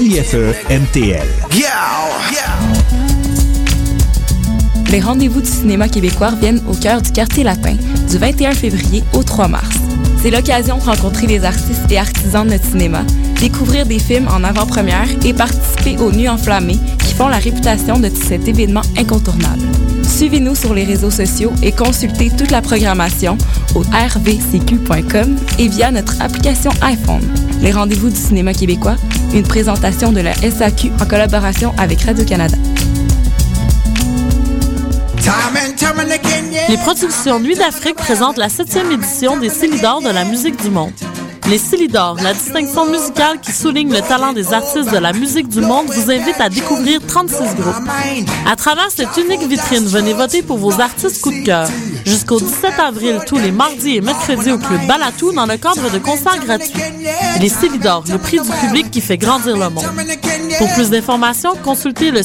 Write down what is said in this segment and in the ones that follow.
LIFE MTL. Les rendez-vous du cinéma québécois viennent au cœur du quartier latin du 21 février au 3 mars. C'est l'occasion de rencontrer les artistes et artisans de notre cinéma, découvrir des films en avant-première et participer aux Nuits enflammées qui font la réputation de cet événement incontournable. Suivez-nous sur les réseaux sociaux et consultez toute la programmation au rvcq.com et via notre application iPhone. Les rendez-vous du cinéma québécois, une présentation de la SAQ en collaboration avec Radio-Canada. Les productions Nuit d'Afrique présentent la septième édition des Célidors de la musique du monde. Les Célidors, la distinction musicale qui souligne le talent des artistes de la musique du monde, vous invite à découvrir 36 groupes. À travers cette unique vitrine, venez voter pour vos artistes coup de cœur. Jusqu'au 17 avril, tous les mardis et mercredis au Club Balatou dans le cadre de concerts gratuits. Les Célidors, le prix du public qui fait grandir le monde. Pour plus d'informations, consultez le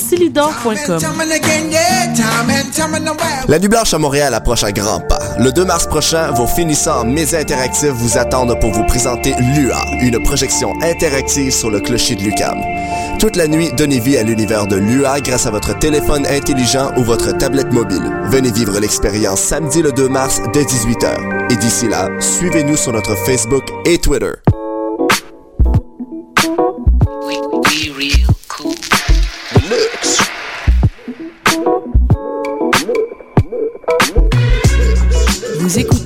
La Nuit Blanche à Montréal approche à grands pas. Le 2 mars prochain, vos finissants en médias interactifs vous attendent pour vous présenter LUA, une projection interactive sur le clocher de Lucam. Toute la nuit, donnez vie à l'univers de LUA grâce à votre téléphone intelligent ou votre tablette mobile. Venez vivre l'expérience samedi le 2 mars dès 18h. Et d'ici là, suivez-nous sur notre Facebook et Twitter.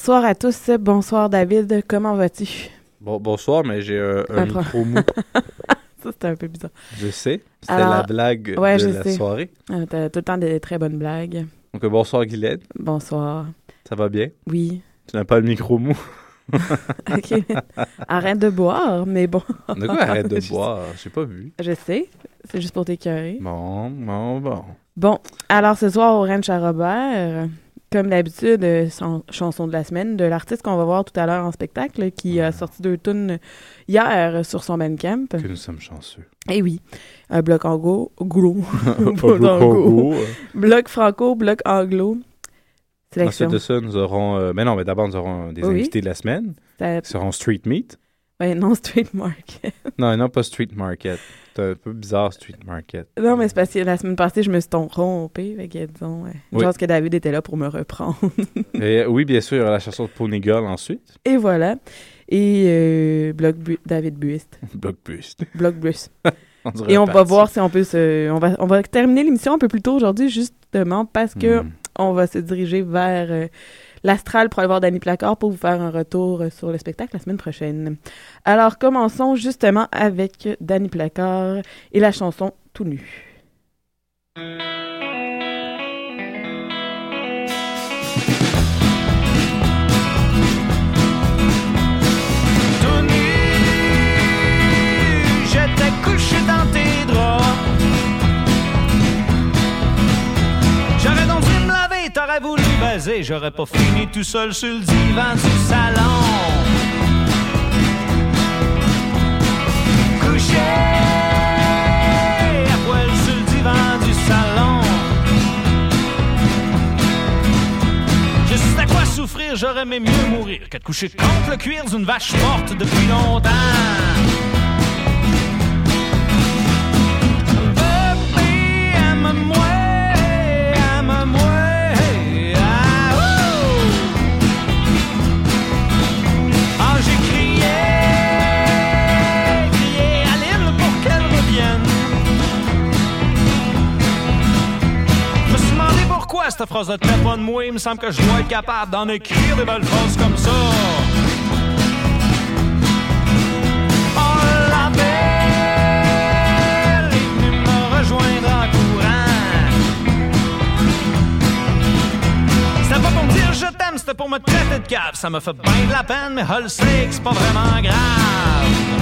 Bonsoir à tous. Bonsoir David. Comment vas-tu? Bon, bonsoir, mais j'ai un, un micro mou. Ça, c'était un peu bizarre. Je sais. C'était la blague ouais, de je la sais. soirée. Euh, T'as tout le temps des très bonnes blagues. Donc, euh, bonsoir, Guylaine. Bonsoir. Ça va bien? Oui. Tu n'as pas le micro mou? OK. Arrête de boire, mais bon. De quoi arrête de Je- boire? J'ai pas vu. Je sais. C'est juste pour t'écœurer. Bon, bon, bon. Bon, alors ce soir au Ranch à Robert, comme d'habitude, euh, son- chanson de la semaine de l'artiste qu'on va voir tout à l'heure en spectacle, qui a sorti deux tunes hier sur son Bandcamp. Que nous sommes chanceux. Eh oui, un bloc anglo, glo, Pas Pas d'ango. beaucoup. bloc franco, bloc anglo. Ensuite de ça, nous aurons... euh, mais non, mais d'abord, nous aurons des Oui. invités de la semaine. Ça- Qui seront Street Meat. Non, Street Market. Non, non, pas Street Market. C'est un peu bizarre, Street Market. non, mais c'est parce que la semaine passée, je me suis trompée. Fait que, disons, ouais. Je Oui. pense que David était là pour me reprendre. Et, euh, oui, bien sûr, il y aura la chanson de Pony Girl ensuite. Et voilà. Et euh, bloc Bu- David Buist. Bloc Buist. On dirait Et on va voir si on peut se. On va, on va terminer l'émission un peu plus tôt aujourd'hui, justement, parce que Hmm. on va se diriger vers euh, l'Astral pour aller voir Danny Placard pour vous faire un retour euh, sur le spectacle la semaine prochaine. Alors, commençons justement avec Danny Placard et la chanson Tout nu. T'aurais voulu baiser. j'aurais pas fini tout seul sur le divan du salon. Couché à poil sur le divan du salon. Sais à quoi souffrir, j'aurais aimé mieux mourir que de coucher contre le cuir d'une vache morte depuis longtemps. Baby, aime-moi, cette phrase ne te pas de moi. Il me semble que je dois être capable d'en écrire des belles phrases comme ça. Oh, la belle est venue me rejoindre en courant. C'était pas pour me dire je t'aime, c'était pour me traiter de cave. Ça me fait bien de la peine, mais Hull c'est pas vraiment grave.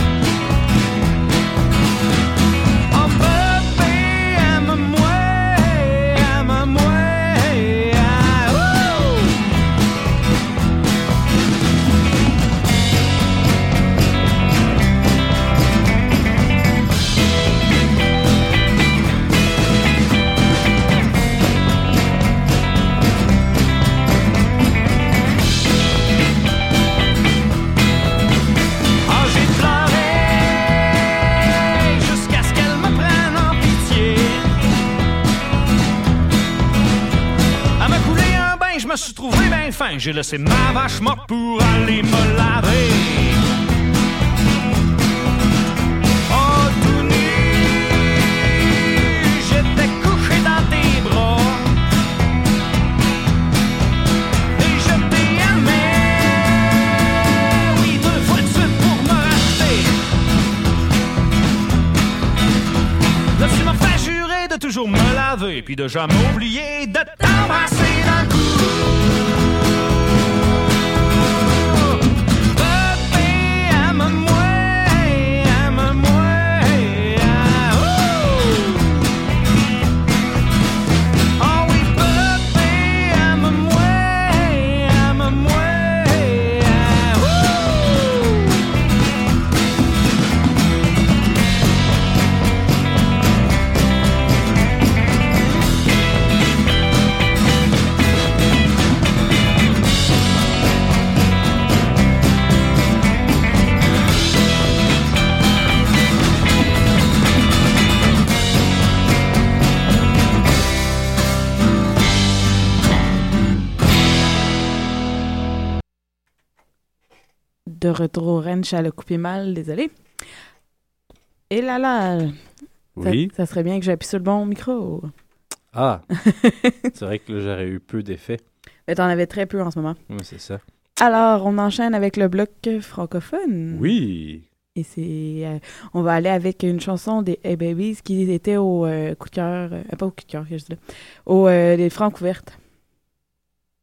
Suis trouvé bien fin. J'ai laissé ma vache morte pour aller me laver. Oh, tout nu, j'étais couché dans tes bras. Et je t'ai aimé, oui, deux fois de suite pour me racheter. Là, tu m'as fait jurer de toujours me laver, puis de jamais oublier de t'embrasser dans De retour au ranch, elle a coupé mal, désolé. Et là là, ça, Oui. ça serait bien que j'appuie sur le bon micro. Ah, c'est vrai que là, j'aurais eu peu d'effets. Mais t'en avais très peu en ce moment. Oui, c'est ça. Alors, on enchaîne avec le bloc francophone. Oui. Et c'est. euh, on va aller avec une chanson des Hey Babies qui était au euh, coup de cœur. euh, pas au coup de cœur, que je dis là? Au euh, des Francs ouvertes.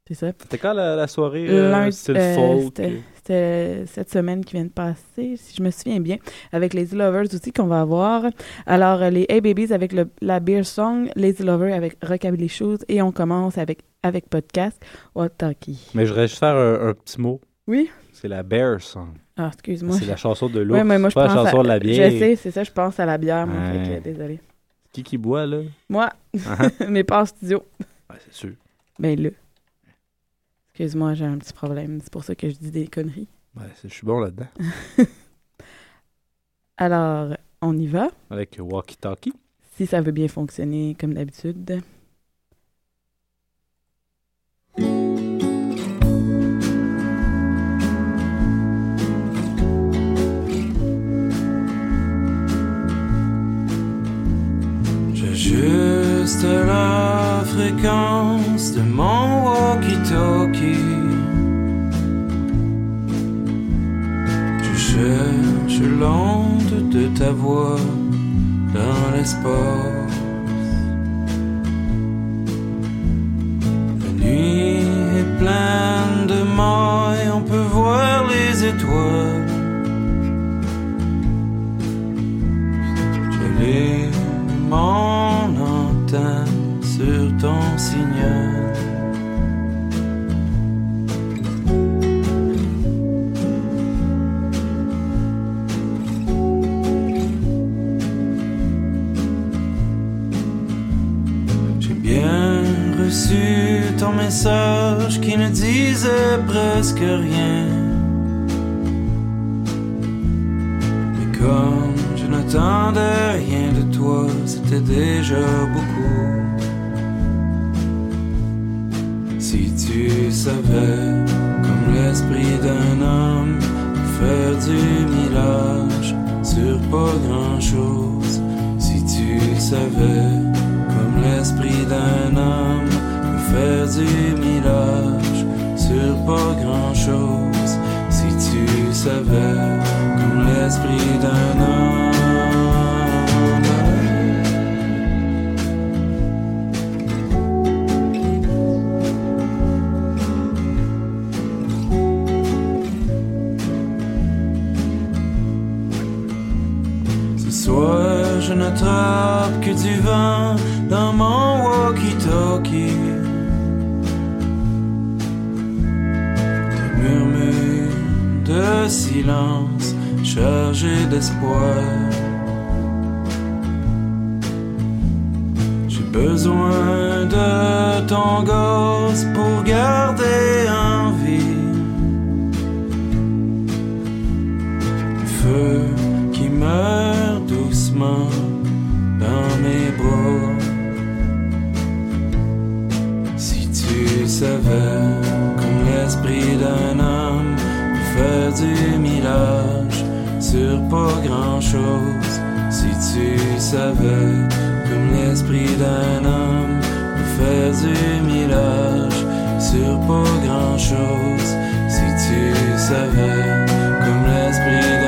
C'est ça? C'était quand la, la soirée Lundi- c'était- C'était cette semaine qui vient de passer, si je me souviens bien, avec Lazy Lovers aussi qu'on va avoir. Alors, euh, les Hey Babies avec le, la Beer Song, Lazy Lover avec Rockabilly Shoes et on commence avec, avec Podcast Wataki. Mais je voudrais juste faire un, un petit mot. Oui? C'est la Bear Song. Ah, excuse-moi. C'est la chanson de l'eau. Ouais, mais moi, je pas la pense chanson à- de la bière. Je sais, c'est ça, je pense à la bière, moi, Ouais. fait que, désolé. Qui qui boit, là? Moi, Ah, mais pas en studio. ouais, c'est sûr. Ben là. Excuse-moi, j'ai un petit problème. C'est pour ça que je dis des conneries. Ouais, je suis bon là-dedans. Alors, on y va. Avec Walkie Talkie. Si ça veut bien fonctionner comme d'habitude. J'ajuste la fréquence de mon walkie-talkie. Cherche l'onde de ta voix dans l'espace. La nuit est pleine de mailles, on peut voir les étoiles. J'allume mon antenne sur ton signal. Message qui ne disait presque rien. Mais comme je n'attendais rien de toi, c'était déjà beaucoup. Si tu savais, comme l'esprit d'un homme, faire du millage sur pas grand chose. Si tu savais, comme l'esprit d'un homme, faire du millage sur pas grand chose. Si tu savais, comme l'esprit d'un homme. Ce soir, je n'attrape que du vent silence chargés d'espoir. J'ai besoin de ton gosse pour garder en vie. Le feu qui meurt doucement dans mes bras. Si tu savais, comme l'esprit d'un homme, faire du millage sur pas grand chose. Si tu savais, comme l'esprit d'un homme, faire du millage sur pas grand chose. Si tu savais, comme l'esprit d'un homme.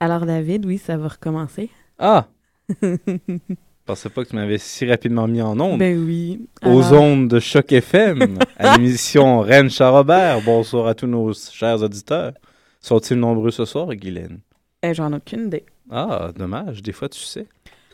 Alors, David, oui, ça va recommencer. Ah! Je pensais pas que tu m'avais si rapidement mis en onde. Ben oui. Aux ondes de Choc FM, à l'émission Reine Charrobert. Bonsoir à tous nos chers auditeurs. Sont-ils nombreux ce soir, Guylaine? eh, J'en ai aucune idée. Ah, dommage. Des fois, tu sais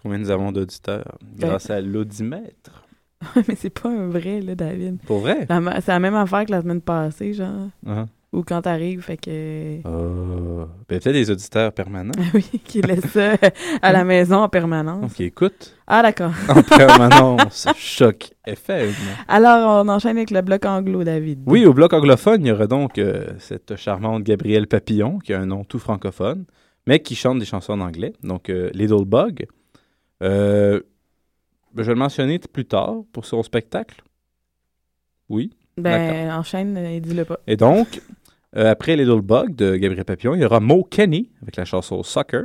combien nous avons d'auditeurs Ben- grâce à l'audimètre. Mais c'est pas un vrai, là, David. Pour vrai? C'est la même affaire que la semaine passée, genre. Ah. Ou quand t'arrives, fait que. Oh. Ben, peut-être des auditeurs permanents oui, qui laissent ça à la maison en permanence. qui écoutent Ah, d'accord. en permanence Choc FM. Alors, on enchaîne avec le bloc anglo, David. Oui, au bloc anglophone, il y aura donc euh, cette charmante Gabrielle Papillon, qui a un nom tout francophone, mais qui chante des chansons en anglais. Donc, euh, Little Bug. Euh, ben, je vais le mentionner plus tard pour son spectacle. Oui? Ben, enchaîne et dis-le pas. Et donc, euh, après Little Bug de Gabriel Papillon, il y aura Mo Kenny avec la chanson Soccer.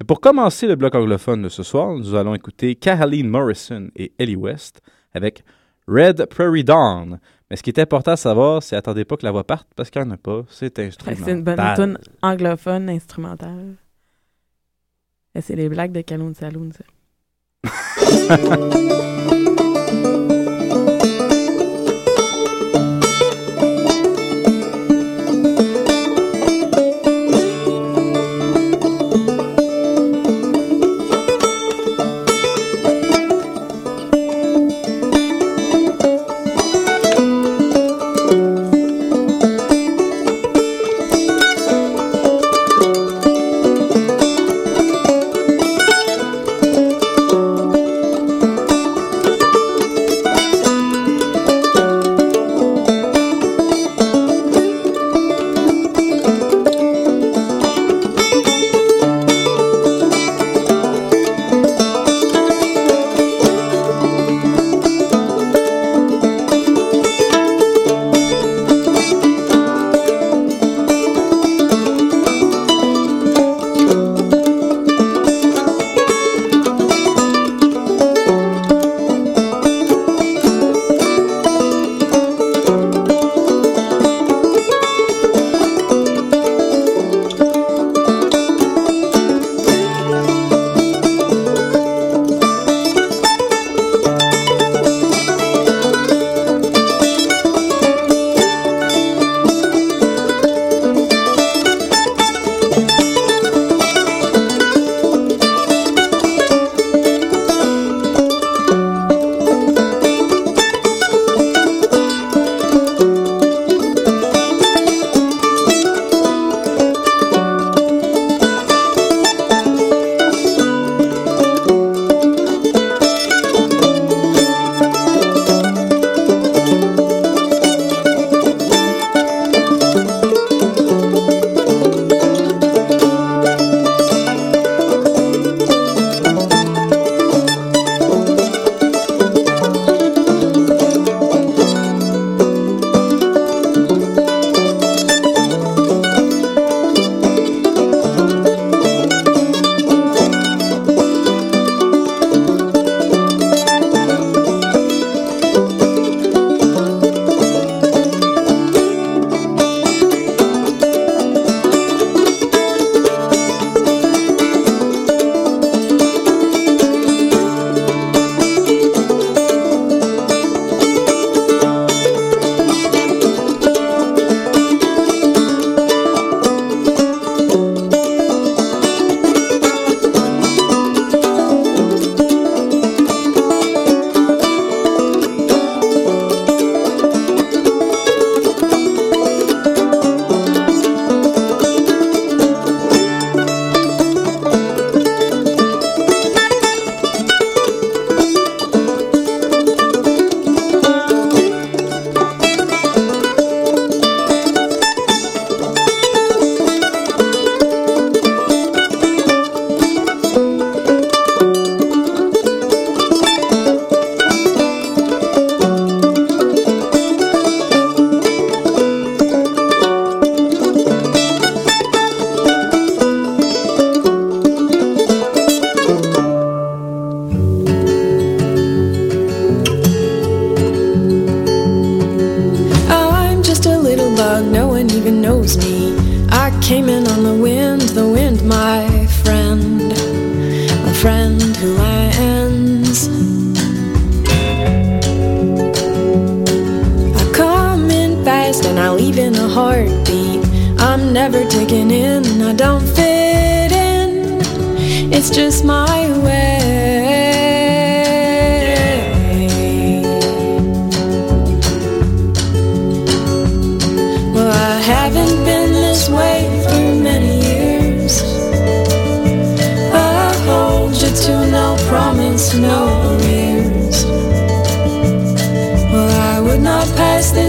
Mais pour commencer le bloc anglophone de ce soir, nous allons écouter Caroline Morrison et Ellie West avec Red Prairie Dawn. Mais ce qui est important à savoir, c'est attendez pas que la voix parte parce qu'il n'y en a pas. C'est instrumental. C'est une bonne tune anglophone instrumentale. Et C'est les blagues de Caloun Saloon, ça.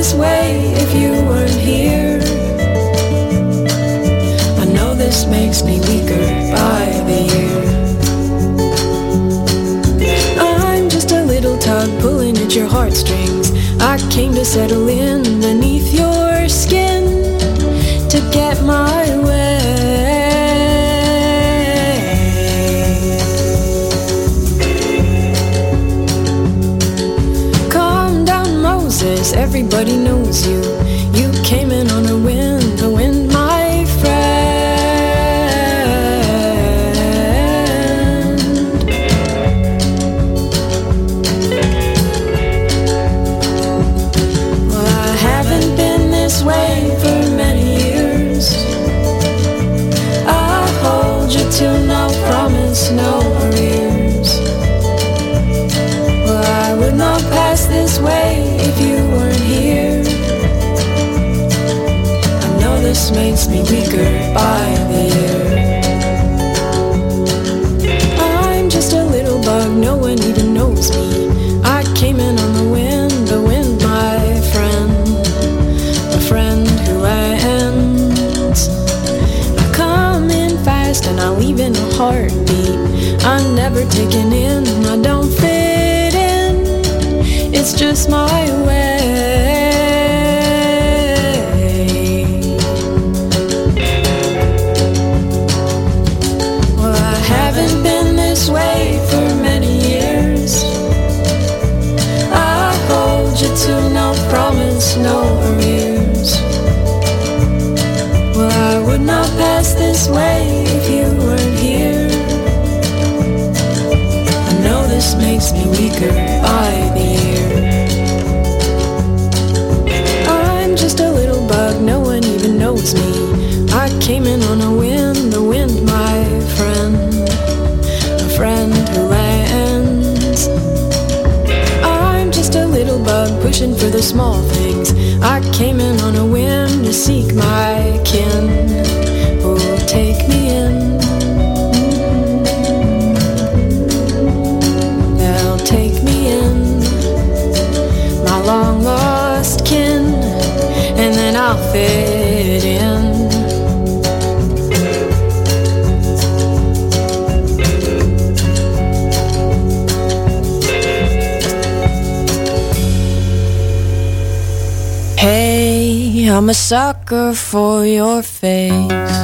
this way if you weren't here. I know this makes me weaker by the year. I'm just a little tug pulling at your heartstrings. I came to settle in beneath your skin to get my nobody knows you. Me weaker by the year. I'm just a little bug, no one even knows me. I came in on the wind, the wind, my friend, a friend who lands. I come in fast and I leave in a heartbeat. I'm never taken in, I don't fit in. It's just my way. Me weaker by the year. I'm just a little bug, no one even knows me. I came in on a wind, the wind, my friend, a friend who lands. I'm just a little bug pushing for the small things. I came in on a whim to seek my kin. Fit in. Hey, I'm a sucker for your face.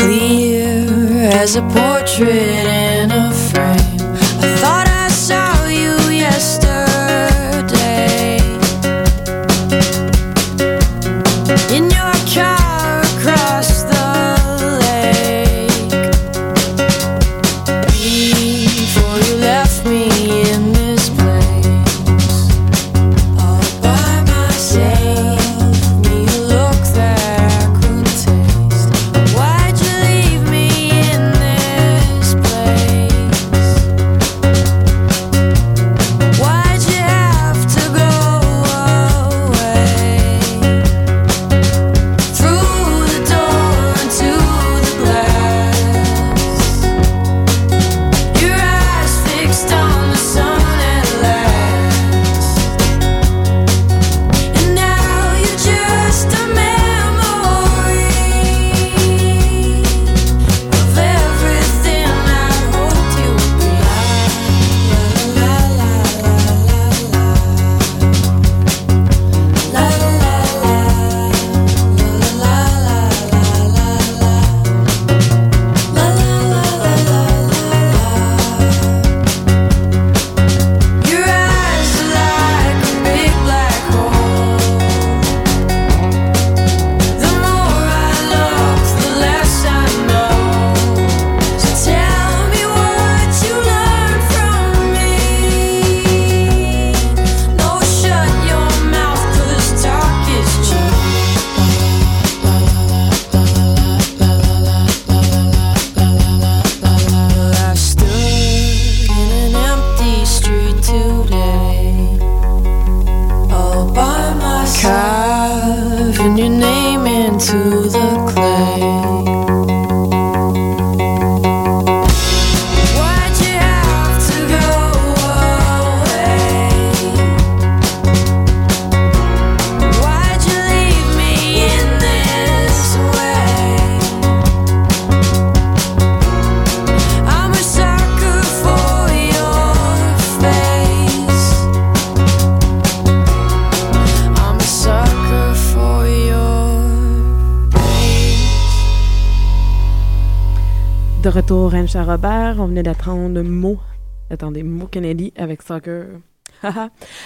Clear as a portrait in a frame.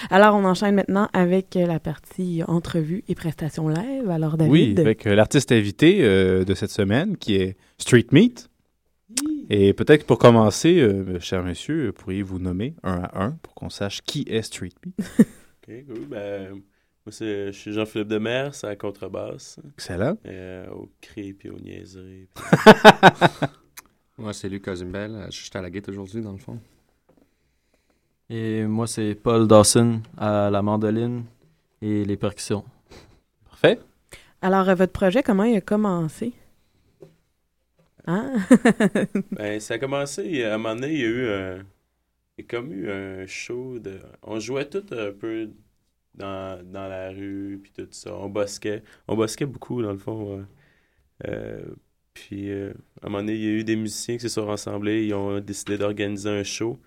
Alors, on enchaîne maintenant avec la partie entrevue et prestations live. Alors, David? Oui, avec euh, l'artiste invité euh, de cette semaine qui est Street Meat. Et peut-être pour commencer, euh, cher monsieur, pourriez-vous nommer un à un pour qu'on sache qui est Street Meat? Ok, cool. Ben, moi, c'est, je suis Jean-Philippe Demers, à la contrebasse. Excellent. Euh, au cri puis aux niaiseries. Moi, c'est Lucas Zimbel. Je suis à la guette aujourd'hui, dans le fond. Et moi, c'est Paul Dawson à la mandoline et les percussions. Parfait. Alors, euh, votre projet, comment il a commencé? Hein? Ben, ça a commencé, à un moment donné, il y a eu un... Il y a comme eu un show de... On jouait tout un peu dans, dans la rue, puis tout ça. On bosquait. On bosquait beaucoup, dans le fond. ouais. Euh, puis, euh, à un moment donné, il y a eu des musiciens qui se sont rassemblés. Ils ont décidé d'organiser un show.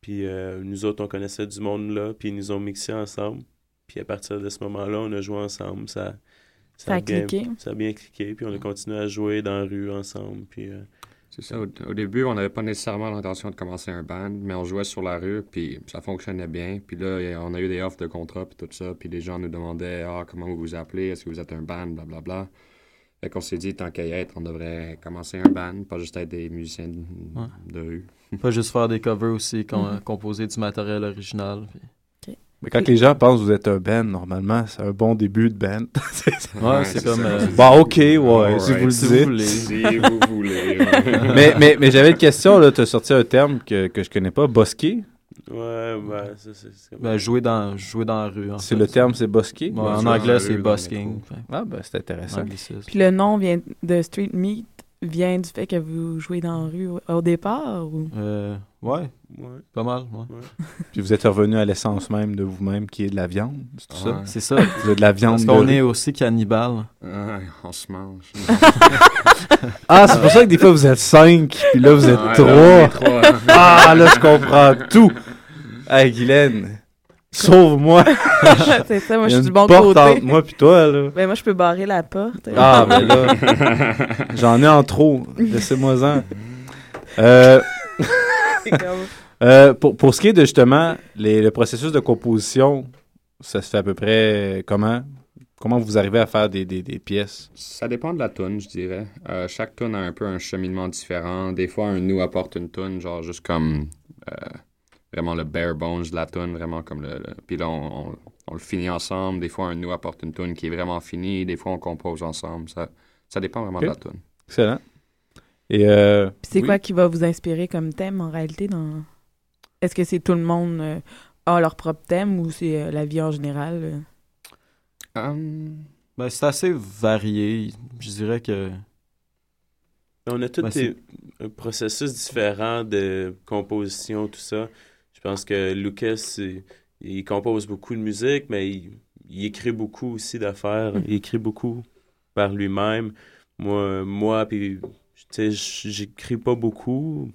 Puis, euh, nous autres, on connaissait du monde là. Puis, ils nous ont mixés ensemble. Puis, à partir de ce moment-là, on a joué ensemble. Ça, Ça a bien, cliqué. Ça a bien cliqué. Puis, on a continué à jouer dans la rue ensemble. Puis, euh, C'est ça. Au, au début, on n'avait pas nécessairement l'intention de commencer un band, mais on jouait sur la rue, puis ça fonctionnait bien. Puis là, on a eu des offres de contrat, puis tout ça. Puis les gens nous demandaient Ah, comment vous vous appelez? Est-ce que vous êtes un band? Blablabla. Fait qu'on s'est dit, tant qu'à y être, on devrait commencer un band, pas juste être des musiciens de, Ouais. de rue. Pas juste faire des covers aussi, com- Mhm. composer du matériel original. puis- Mais quand les gens pensent que vous êtes un band, normalement, c'est un bon début de band. C'est- Ouais, c'est comme, euh, Bon, ok, ouais, Alright, si vous le si vous voulez. Si vous voulez. mais mais, mais j'avais une question, là. Tu as sorti un terme que, que je connais pas, bosquet? ouais, ben, ça, c'est... Ben, jouer, dans, jouer dans la rue. C'est le terme, c'est bosquet? Ouais, en anglais, la c'est busking. Ah, ben, c'est intéressant. Puis le nom vient de Street Meat vient du fait que vous jouez dans la rue au, départ? Ou... Euh, ouais, Ouais. pas mal. Ouais. Puis vous êtes revenu à l'essence même de vous-même, qui est de la viande, c'est tout ça? C'est ça. Vous êtes de la viande Parce de qu'on rue. est aussi cannibale. Ah, on se mange. Ah, c'est pour ça que des fois vous êtes cinq, puis là vous êtes Ouais, trois. là, trois. Ah, là je comprends tout. Hey, Guylaine, sauve-moi. c'est ça, moi je suis du bon porte côté. entre moi puis toi, là. Ben moi je peux barrer la porte. Ah, ben là, j'en ai en trop. Laissez-moi-en. Euh, C'est comme- euh, pour, pour ce qui est de justement les, le processus de composition, ça se fait à peu près comment? Comment vous arrivez à faire des, des, des pièces? Ça dépend de la tune, je dirais. Euh, chaque tune a un peu un cheminement différent. Des fois, un nous apporte une tune, genre juste comme euh, vraiment le bare bones de la tune, vraiment comme le. le- Puis là, on, on- on le finit ensemble. Des fois, un nous apporte une tune qui est vraiment finie. Des fois, on compose ensemble. Ça, ça dépend vraiment de la tune. Excellent. Et euh, Puis c'est oui. quoi qui va vous inspirer comme thème en réalité dans Est-ce que c'est tout le monde euh, a leur propre thème ou c'est euh, la vie en général euh? Hum, Ben, c'est assez varié. Je dirais que. On a tous Ben, des processus différent de composition, tout ça. Je pense que Lucas, il compose beaucoup de musique, mais il, il écrit beaucoup aussi d'affaires. Il écrit beaucoup par lui-même. Moi, moi puis, tu sais, j- j'écris pas beaucoup,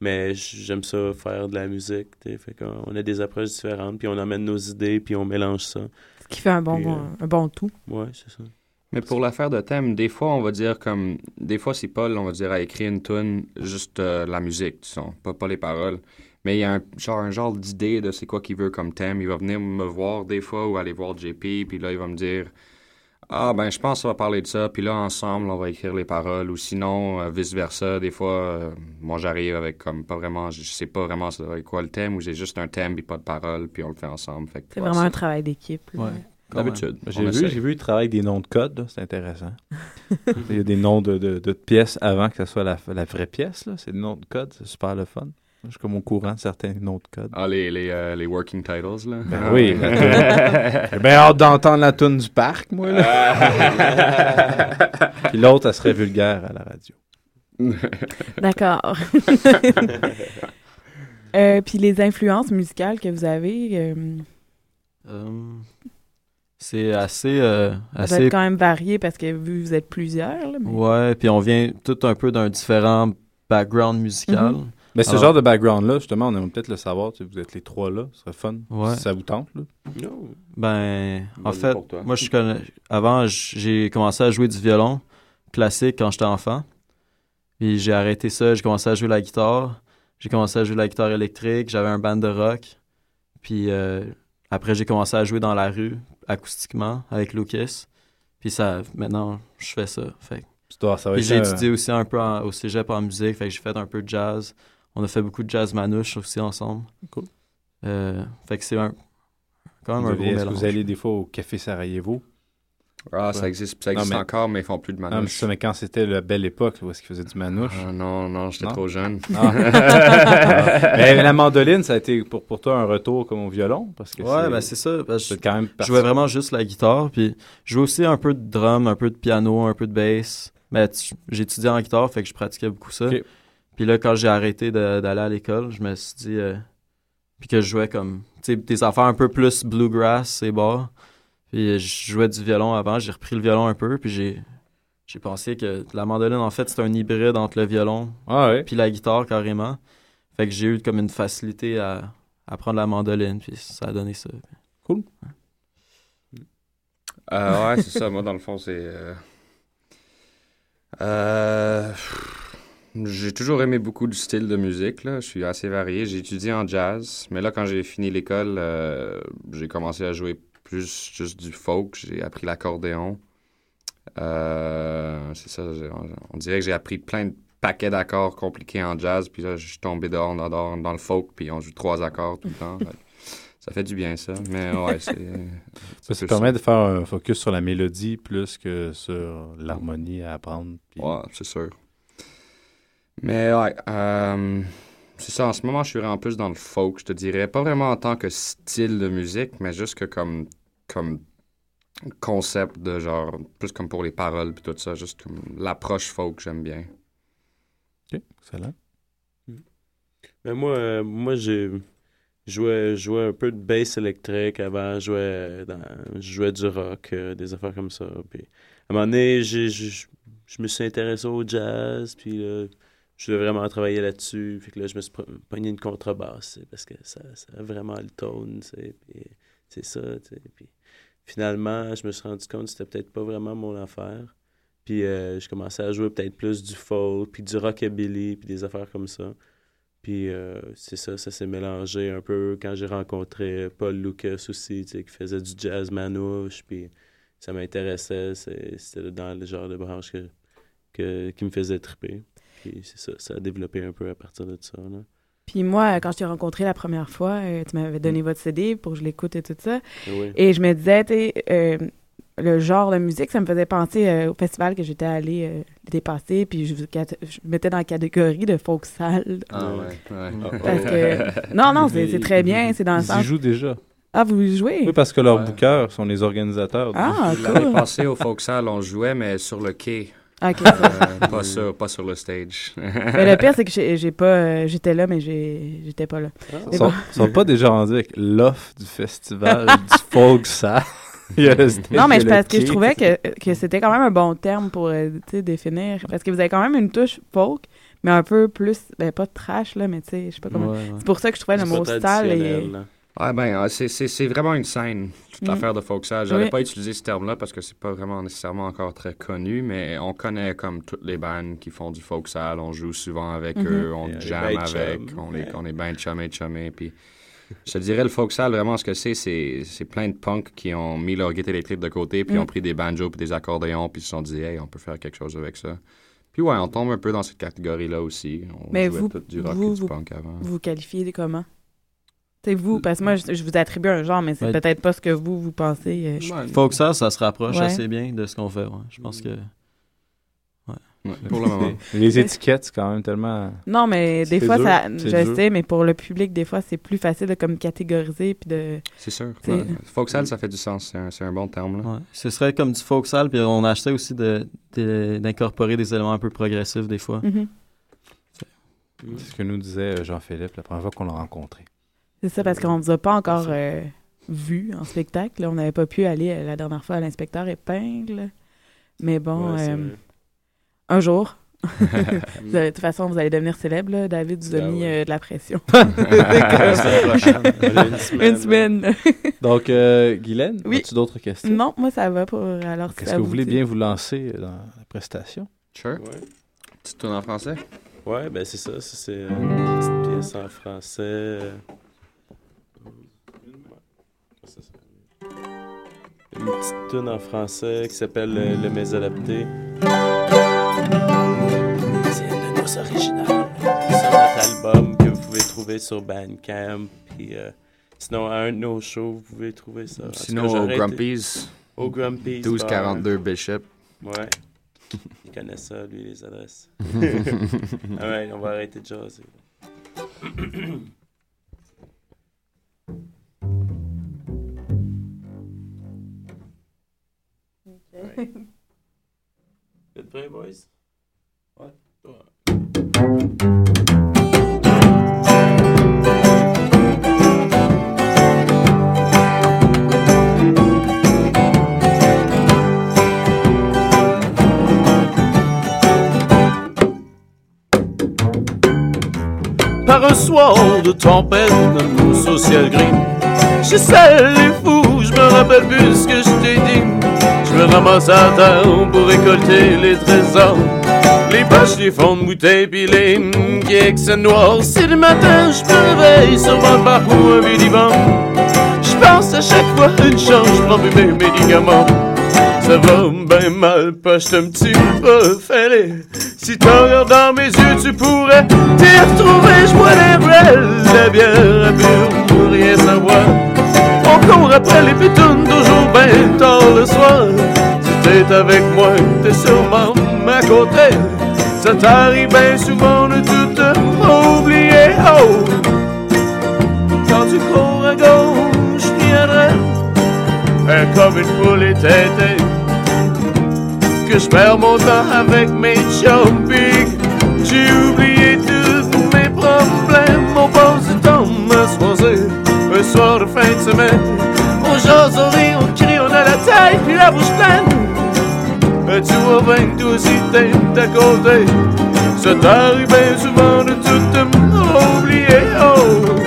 mais j'aime ça faire de la musique. tu sais. Fait qu'on on a des approches différentes, puis on amène nos idées, puis on mélange ça. Ce qui fait un bon, Puis, bon- euh, un bon tout. Ouais, c'est ça. Mais pour l'affaire de thème, des fois, on va dire comme. Des fois, c'est Paul, on va dire, a écrit une tune, juste euh, la musique, tu sais, pas, pas les paroles. Mais il y a un genre, un genre d'idée de c'est quoi qu'il veut comme thème. Il va venir me voir des fois ou aller voir JP, puis là, il va me dire Ah, ben, je pense qu'on va parler de ça, puis là, ensemble, on va écrire les paroles. Ou sinon, euh, vice-versa, des fois, euh, moi, j'arrive avec comme pas vraiment, je sais pas vraiment être quoi le thème, ou j'ai juste un thème, puis pas de paroles, puis on le fait ensemble. Fait C'est ouais, vraiment un travail d'équipe. là. Ouais. D'habitude. J'ai vu, j'ai vu, il travaille des noms de code, là, c'est intéressant. il y a des noms de, de, de pièces avant que ce soit la, la vraie pièce, là. C'est des noms de code, c'est super le fun. Je suis comme au courant de certains noms de code. Ah, les, les, euh, les working titles, là. Ben Ah, oui. J'ai bien hâte d'entendre la tune du parc, moi. Là. Puis l'autre, elle serait vulgaire à la radio. D'accord. Euh, puis les influences musicales que vous avez, euh, c'est assez. euh, vous assez êtes quand même variés parce que vous, vous êtes plusieurs. Là, mais- Ouais, puis on vient tout un peu d'un différent background musical. Mhm. Mais ce Alors- genre de background-là, justement, on aimerait peut-être le savoir. tu sais, Vous êtes les trois là, ce serait fun. Ouais. Si ça vous tente, là. Ben, en fait, moi, je connais. Avant, j'ai commencé à jouer du violon classique quand j'étais enfant. Puis j'ai arrêté ça, j'ai commencé à jouer la guitare. J'ai commencé à jouer la guitare électrique. J'avais un band de rock. Puis euh, après, j'ai commencé à jouer dans la rue, acoustiquement, avec Lucas. Puis ça, maintenant, je fais ça. Fait. Puis j'ai un- étudié aussi un peu en- au cégep en musique. Fait que j'ai fait un peu de jazz. On a fait beaucoup de jazz manouche aussi ensemble. Cool. Euh, fait que c'est un, quand même Vous un allez- gros Est-ce que mélange. vous allez des fois au Café Sarajevo? Ah, ça existe, ça Non, existe mais- encore, mais ils font plus de Non, mais manouche. c'est ça, mais quand c'était la belle époque, là, où est-ce qu'ils faisaient du manouche? Ah, non, non, j'étais Non? trop jeune. Ah. Ah. mais la mandoline, ça a été pour, pour toi un retour comme au violon? Parce que Ouais, ben c'est ça. parce que c'est quand même je jouais vraiment juste la guitare, puis je jouais aussi un peu de drum, un peu de piano, un peu de bass. Mais étudié en guitare, fait que je pratiquais beaucoup ça. Puis là, quand j'ai arrêté d'aller à l'école, je me suis dit... euh, puis que je jouais comme... Tu sais, des affaires un peu plus bluegrass et bars. Puis euh, je jouais du violon avant, j'ai repris le violon un peu, puis j'ai... J'ai pensé que la mandoline, en fait, c'est un hybride entre le violon Ah ouais. puis la guitare, carrément. Fait que j'ai eu comme une facilité à, à prendre la mandoline, puis ça a donné ça. Cool. Euh, ouais, c'est ça. Moi, dans le fond, c'est. euh, euh, J'ai toujours aimé beaucoup du style de musique. Là. Je suis assez varié. J'ai étudié en jazz, mais là, quand j'ai fini l'école, euh, j'ai commencé à jouer plus juste du folk. J'ai appris l'accordéon. Euh, c'est ça. On, on dirait que j'ai appris plein de paquets d'accords compliqués en jazz, puis là, je suis tombé dehors dans, dans, le folk, puis on joue trois accords tout le temps. Fait ça fait du bien, ça. Mais ouais, c'est. Ça, ça permet de faire un focus sur la mélodie plus que sur l'harmonie à apprendre. puis- Ouais, c'est sûr. Mais ouais, euh, c'est ça. En ce moment, je suis vraiment plus dans le folk, je te dirais. Pas vraiment en tant que style de musique, mais juste que comme, comme concept de genre, plus comme pour les paroles puis tout ça, juste comme l'approche folk, j'aime bien. Ok, excellent. Mais moi, euh, moi j'ai joué, jouais un peu de bass électrique avant, je jouais, dans, je jouais du rock, euh, des affaires comme ça. Puis, à un moment donné, j'ai- je je me suis intéressé au jazz, puis là, je voulais vraiment travailler là-dessus. Que là, je me suis pogné une contrebasse, parce que ça, ça a vraiment le tone, c'est ça. Puis finalement, je me suis rendu compte que c'était peut-être pas vraiment mon affaire. Puis euh, je commençais à jouer peut-être plus du folk, puis du rockabilly, puis des affaires comme ça. Puis euh, c'est ça, ça s'est mélangé un peu quand j'ai rencontré Paul Lucas aussi, qui faisait du jazz manouche, puis ça m'intéressait, c'était dans le genre de branche que, que- qui me faisait triper. Puis c'est ça, ça a développé un peu à partir de ça. Là. Puis moi, quand je t'ai rencontré la première fois, euh, tu m'avais donné votre CD pour que je l'écoute et tout ça. Oui. Et je me disais, tu sais, euh, le genre de musique, ça me faisait penser euh, au festival que j'étais allé euh, l'été passé, puis je, je me mettais dans la catégorie de folk sale. Ah ouais, ouais. Parce que... Non, non, c'est c'est très bien, c'est dans le Ils y sens... jouent déjà. Ah, vous y jouez? Oui, parce que leurs Ouais. bookers sont les organisateurs. du- Ah, L'année cool. passée, au Folksal, on jouait, mais sur le quai. Ok. Euh, pas, sur, pas sur le stage. Mais le pire, c'est que j'ai pas... euh, j'étais là, mais j'ai- j'étais pas là. Ils Mais sont, bon. sont pas déjà rendus avec l'offre du festival du folk ça. Non, mais je- parce que je trouvais que, que c'était quand même un bon terme pour euh, définir. Parce que vous avez quand même une touche folk, mais un peu plus, ben pas trash, là, mais tu sais, je sais pas comment. Ouais, ouais. C'est pour ça que je trouvais le mot style. Et... Ouais, ben, euh, c'est- c'est c'est vraiment une scène, toute Mm. l'affaire de Folksal. J'avais Oui. pas utilisé ce terme-là parce que c'est pas vraiment nécessairement encore très connu, mais on connaît comme toutes les bandes qui font du Folksal. On joue souvent avec Mhm. eux, on jam ben avec, chum. on est, Ouais. on est ben chumé, chumé. Puis je te dirais, le Folksal, vraiment, ce que c'est, c'est c'est plein de punks qui ont mis leur guitare électrique de côté, puis Mm. ont pris des banjos puis des accordéons, puis se sont dit, hey, on peut faire quelque chose avec ça. Puis ouais, on tombe un peu dans cette catégorie-là aussi. On Mais jouait vous, tout du rock vous, et du vous, punk avant. vous vous qualifiez de comment? C'est vous, parce que moi, je, je vous attribue un genre, mais c'est Ouais. peut-être pas ce que vous, vous pensez. euh. Faut que ça, ça se rapproche Ouais. assez bien de ce qu'on fait. ouais. Je pense que. pour le moment. Les étiquettes, c'est quand même tellement. Non, mais des fois, dur, ça, je dur. sais, mais pour le public, des fois, c'est plus facile de comme catégoriser puis de. C'est sûr. Ouais. Folksal, ça fait du sens. C'est un, c'est un bon terme. Là. Ouais. Ce serait comme du folksal, puis on achetait aussi de- de- d'incorporer des éléments un peu progressifs des fois. Mhm. C'est ce que nous disait euh, Jean-Philippe la première fois qu'on l'a rencontré. C'est ça, parce qu'on ne vous a pas encore euh, vu en spectacle. là. On n'avait pas pu aller euh, la dernière fois à l'inspecteur épingle. Mais bon, Ouais, c'est euh, un jour. Vous de toute façon, vous allez devenir célèbre. là. David vous a Ah mis ouais. euh, de la pression. Prochaine. Voilà, une semaine. Une semaine. Donc, euh, Guylaine, Oui. as-tu d'autres questions? non, moi, ça va pour. Alors, Est-ce ça que vous voulez dit. bien vous lancer dans la prestation? Sure. Ouais. Petite tourne en français? Ouais, ben c'est ça. ça, c'est euh, une petite pièce en français. euh. Une petite tune en français qui s'appelle euh, Le Mésadapté. C'est une de nos originales. Sur notre album que vous pouvez trouver sur Bandcamp. Puis, euh, sinon, à un de nos shows, vous pouvez trouver ça. Sinon, au Grumpy's. Au Grumpy's. 1242 Bishop. Ouais. Il connaît ça, lui, les adresses. Alright, on va arrêter de jaser. êtes prêts, boys? Ouais. Par un soir de tempête dans au ciel gris J'essaie les fous, je me rappelle plus ce que je t'ai dit Je ramasse à terre pour récolter les trésors Les bâches, les fonds de bouteilles pis les geeks noirs C'est le matin, je me réveille sur mon parcours un divan Je pense à chaque fois une chance, je prends mes médicaments ça va bien mal, j'étais un petit peu fêlé. Si tu regardes dans mes yeux, tu pourrais t'y retrouver. Je bois des brels, la bière à pure pour rien savoir. On court après les pitounes, toujours bien tard le soir. Si t'es avec moi, t'es sûrement à côté. Ça t'arrive bien souvent de tout oublier. Oh! Quand tu cours à gauche, je viendrai. Euh, comme une poule éteintée Que je perds mon temps avec mes chums Un soir de fin de semaine. On jase, on rit, on crie, on a la taille Puis la bouche pleine. Euh, Tu vois bien que toi aussi t'es côté. Ça t'arrive bien souvent de tout oublier Oh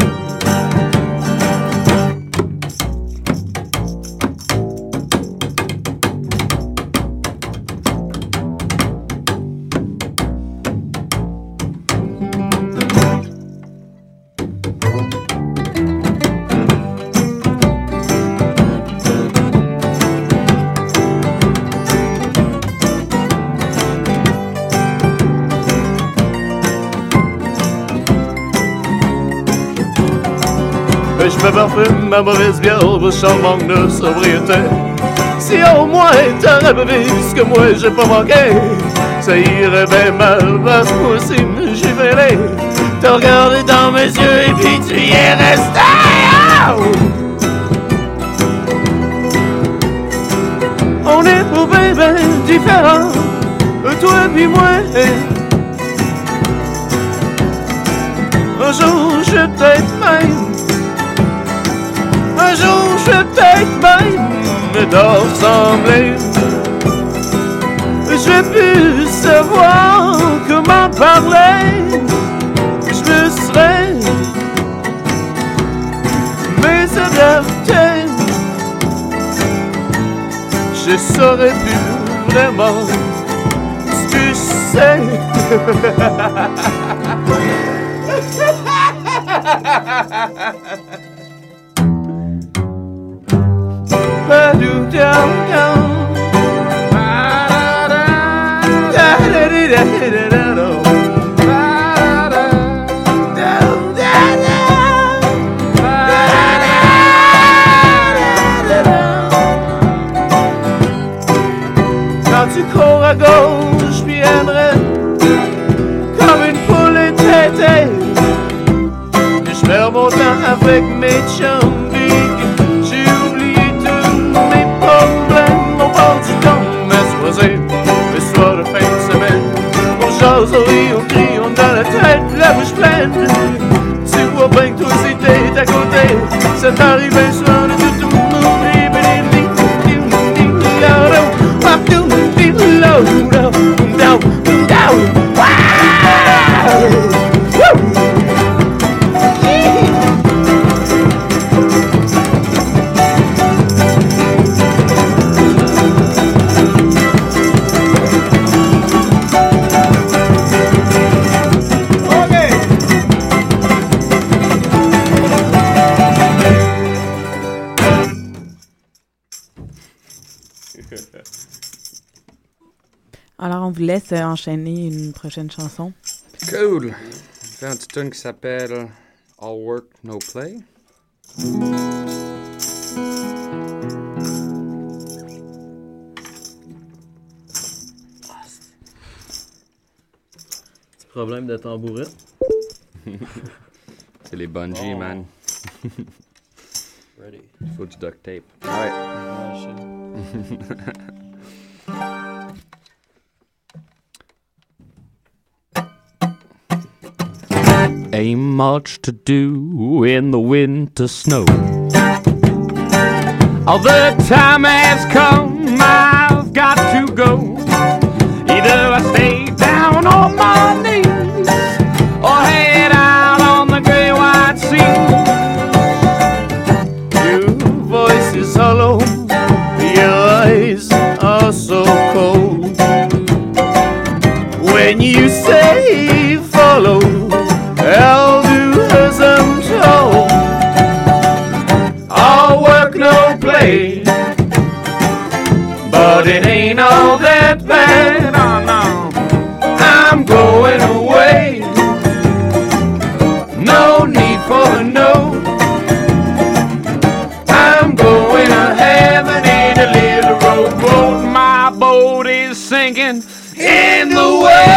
ma mauvaise pour s'en manque de sobriété. Si au moins t'aurais vu ce que moi j'ai pas manqué, ça irait bien mal parce que moi aussi j'ai. T'as regardé dans mes yeux et puis tu y es resté. Oh! On est pour bien, différents, toi et puis moi. Un jour, je peut-être même un jour, je vais peut-être même te ressembler. Je vais plus savoir comment parler. Je me serais mais adapté. Je saurais plus vraiment ce que je sais. avec mes chums. J'ai oublié tous mes problèmes. On part du temps, mais soisé, le soir de fin de semaine. On jase, on rit, on crie, on a la tête, la bouche pleine. Tu vois bien que toi aussi t'es à côté. Ça t'arrive soir laisse enchaîner une prochaine chanson. Cool. On fait un petit tune qui s'appelle All Work, No Play. Petit problème de tambourin. C'est les bungees, Oh. man. Ready. Il faut du duct tape. Ain't much to do in the winter snow. All the time has come, I've got to go. Either I stay down or my for no. I'm going to heaven in a little rowboat. My boat is sinking in the waves.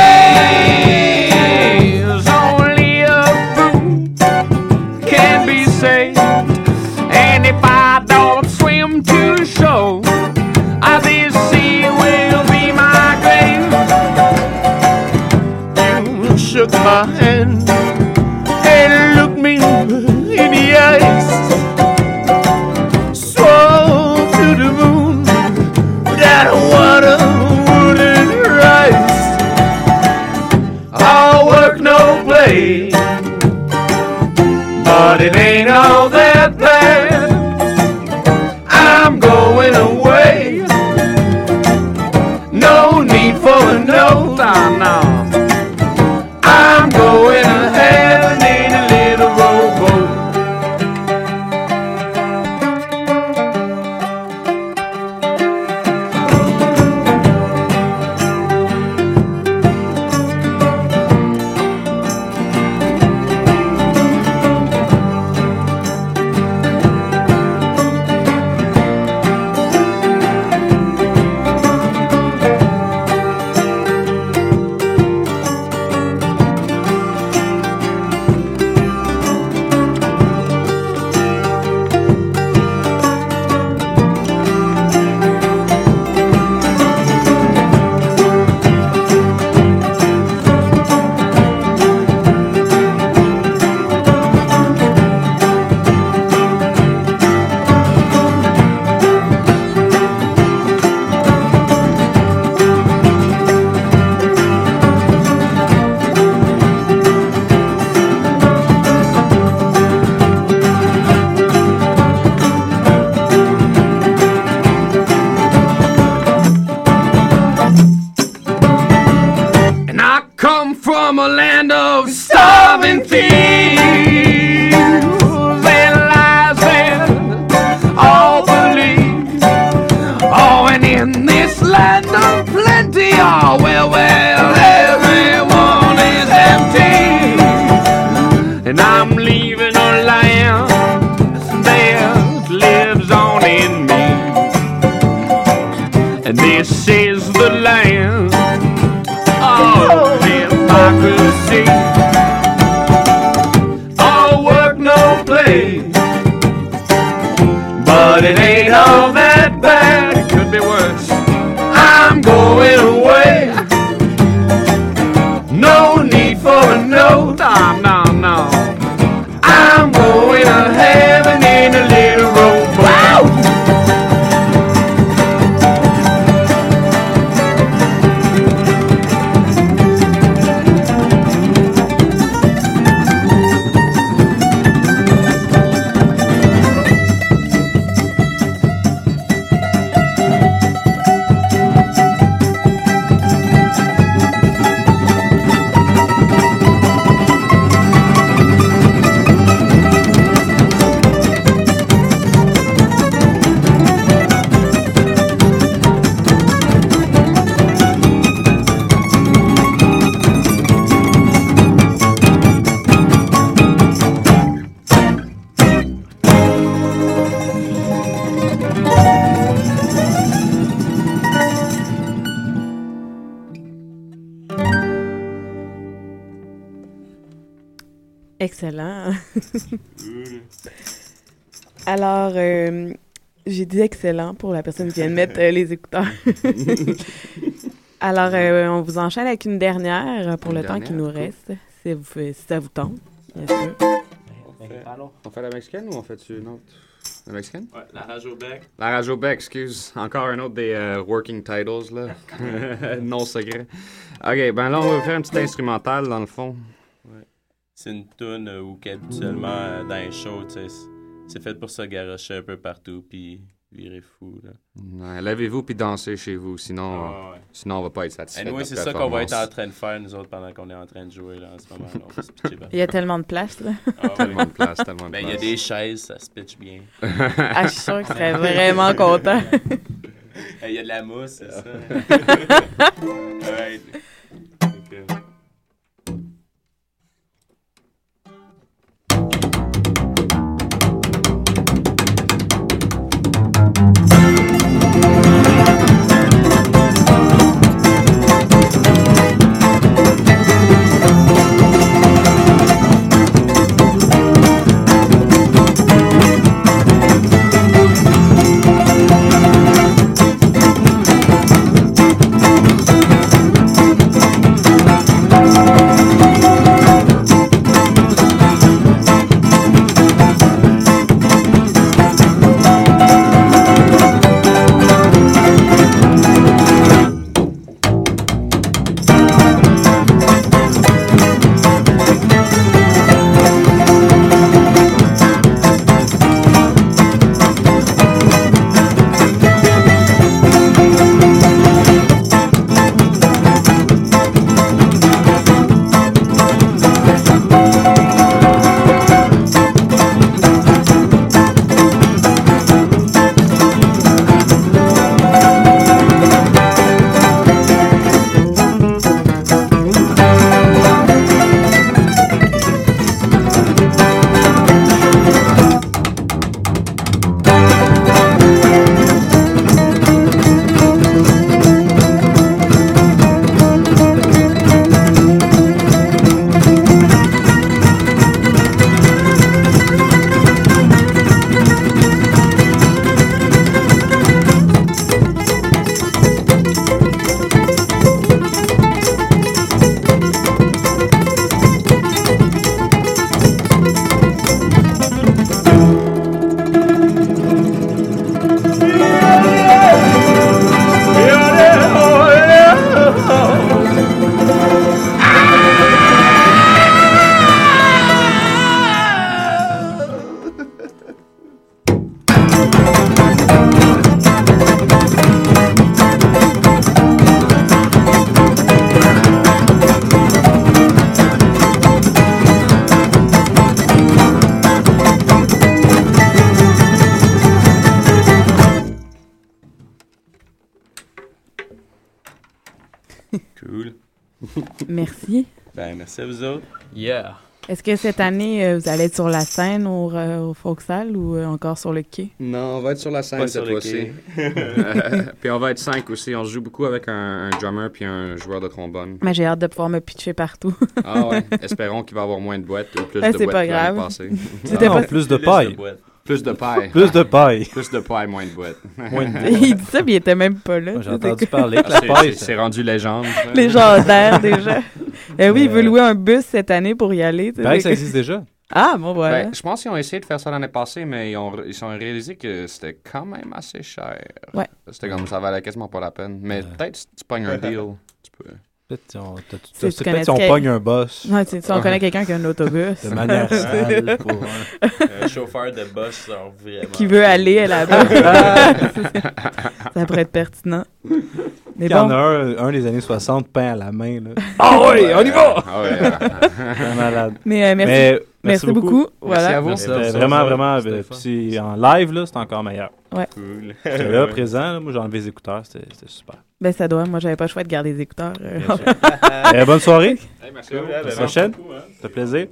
Excellent. Alors, euh, j'ai dit excellent pour la personne qui vient de mettre euh, les écouteurs. Alors, euh, on vous enchaîne avec une dernière pour Une le temps qui nous reste, si, vous fait- si ça vous tente, bien sûr. On fait, on fait la mexicaine ou on fait une autre? La mexicaine? Ouais, la rage au bec. La rage au bec, excuse. Encore un autre des euh, working titles, là. non secret. OK, ben là, on va faire un petit instrumental, dans le fond. C'est une toune euh, où qu'habituellement, euh, dans les shows, tu sais, c'est- c'est fait pour se garocher un peu partout, puis virer fou, là. Ouais, Levez-vous puis dansez chez vous, sinon, Ah, euh, ouais. sinon on va pas être satisfait. Notre c'est ça qu'on va être en train de faire, nous autres, pendant qu'on est en train de jouer, là, en ce moment. là. On va se pitcher partout. Il y a tellement de place, là. Ah, ouais. Tellement de place, tellement de Ben, il y a des chaises, ça se pitche bien. Ah, je suis sûre qu'il serait vraiment content. Il y a de la mousse, c'est ça. Merci à vous autres? Yeah. Est-ce que cette année, euh, vous allez être sur la scène au, euh, au Folksal ou euh, encore sur le quai? Non, on va être sur la scène Pas cette sur le fois-ci. quai. Euh, puis on va être cinq aussi. On se joue beaucoup avec un, un drummer puis un joueur de trombone. Mais j'ai hâte de pouvoir me pitcher partout. Ah ouais. Espérons qu'il va y avoir moins de boîtes ou plus Ben, de c'est boîtes pas que l'année grave. C'était Ah, pas- plus de Plus paille. boîtes. Plus de paille. Plus de paille. Plus de paille, moins de boîte. Moins de il dit ça, mais il était même pas là. J'ai entendu parler que la c'est- paille, c'est- rendu légende. ça. Légendaire déjà. Eh oui, il veut louer un bus cette année pour y aller. Pareil ça existe déjà. Ah, bon, voilà. Ben, je pense qu'ils ont essayé de faire ça l'année passée, mais ils ont, ils ont réalisé que c'était quand même assez cher. Ouais. C'était comme ça valait quasiment pas la peine. Mais peut-être si tu pognes un deal, tu peux. Peut-être si on, t'as- t'as- tu peut-être si on pogne un boss. Ouais, tu on connaît quelqu'un qui a un autobus. De manière sale pour Un chauffeur de boss, genre vraiment. qui veut aller là-bas. ça pourrait être pertinent. Mais Il y en bon. a un, un des années 60 peint à la main. Là. Ah oui, on y va! Ah ouais. C'est malade. Mais, euh, merci- merci beaucoup. Voilà. Merci à vous. C'était vraiment, vraiment. puis c'est- en live, là, c'est encore meilleur. Ouais. Cool. J'étais là, présent. là, moi, j'ai enlevé les écouteurs. C'était super. Ben, ça doit. Moi, j'avais pas le choix de garder les écouteurs. euh. Eh, bonne soirée. merci à vous. À la prochaine. beaucoup, hein. Ça fait plaisir.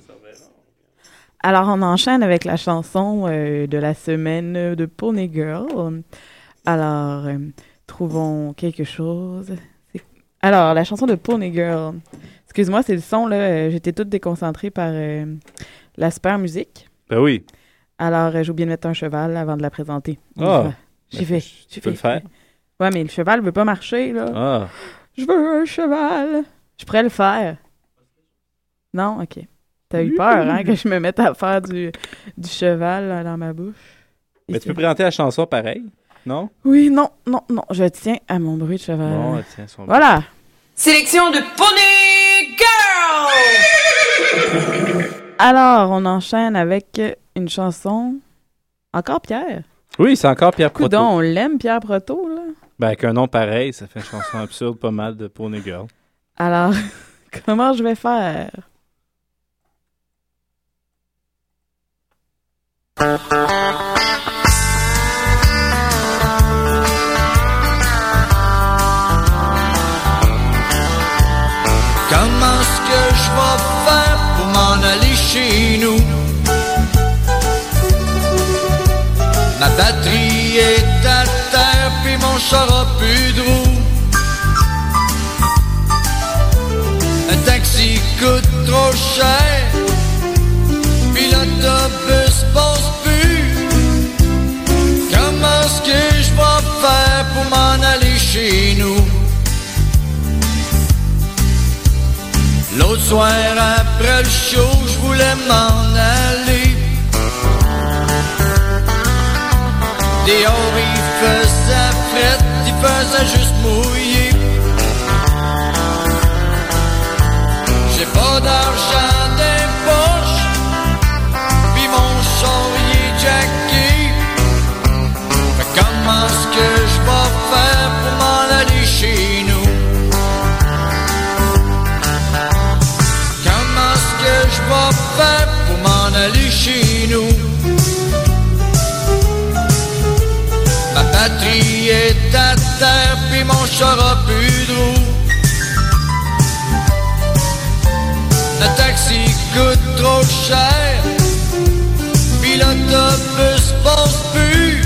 Alors, on enchaîne avec la chanson euh, de la semaine de Pony Girl. Alors, euh, trouvons quelque chose. Alors, la chanson de Pony Girl. Excuse-moi, c'est le son, là. J'étais toute déconcentrée par euh, la super musique. Ben oui. Alors, euh, j'ai oublié de mettre un cheval avant de la présenter. Ah. va. J'ai fait. tu j'ai peux le fait. faire. Ouais, mais le cheval veut pas marcher, là. Ah. Je veux un cheval. Je pourrais le faire. Non? OK. T'as eu peur, hein, que je me mette à faire du, du cheval là, dans ma bouche? Mais tu peux présenter la chanson pareil, non? Oui, non, non, non. Je tiens à mon bruit de cheval. Bon, elle tient son- Voilà. Sélection de Pony Girl! Alors, on enchaîne avec une chanson. Encore Pierre? Oui, c'est encore Pierre Proto. Coudon, on l'aime, Pierre Proto, là. Ben, avec un nom pareil, ça fait une chanson absurde pas mal de Pony Girl. Alors, comment je vais faire? Comment est-ce que je vais faire pour m'en aller? Chez nous? Ma batterie est à terre, puis mon char a plus de. Un taxi coûte trop cher, puis l'autobus passe plus. Comment est-ce que je vais faire pour m'en aller chez nous? L'autre soir après le je voulais m'en aller. Dehors il faisait fret, il faisait juste mouiller. J'ai pas d'argent a plus de roues. Le taxi coûte trop cher, puis l'autobus passe plus.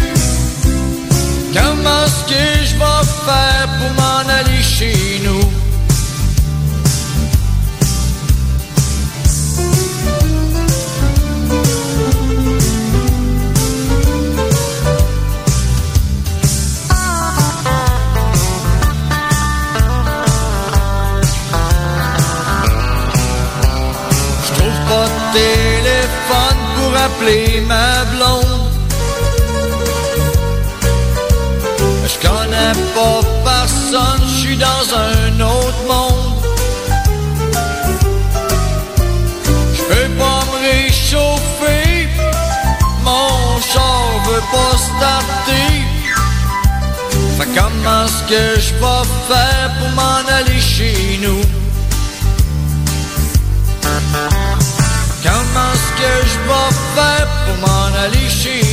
Comment est-ce que je vais faire pour m'en aller? Appeler ma blonde. Je connais pas personne, je suis dans un autre monde. Je peux pas me réchauffer, mon char veut pas starter. Fait comment est-ce que je vais faire pour m'en aller chez nous? Je vais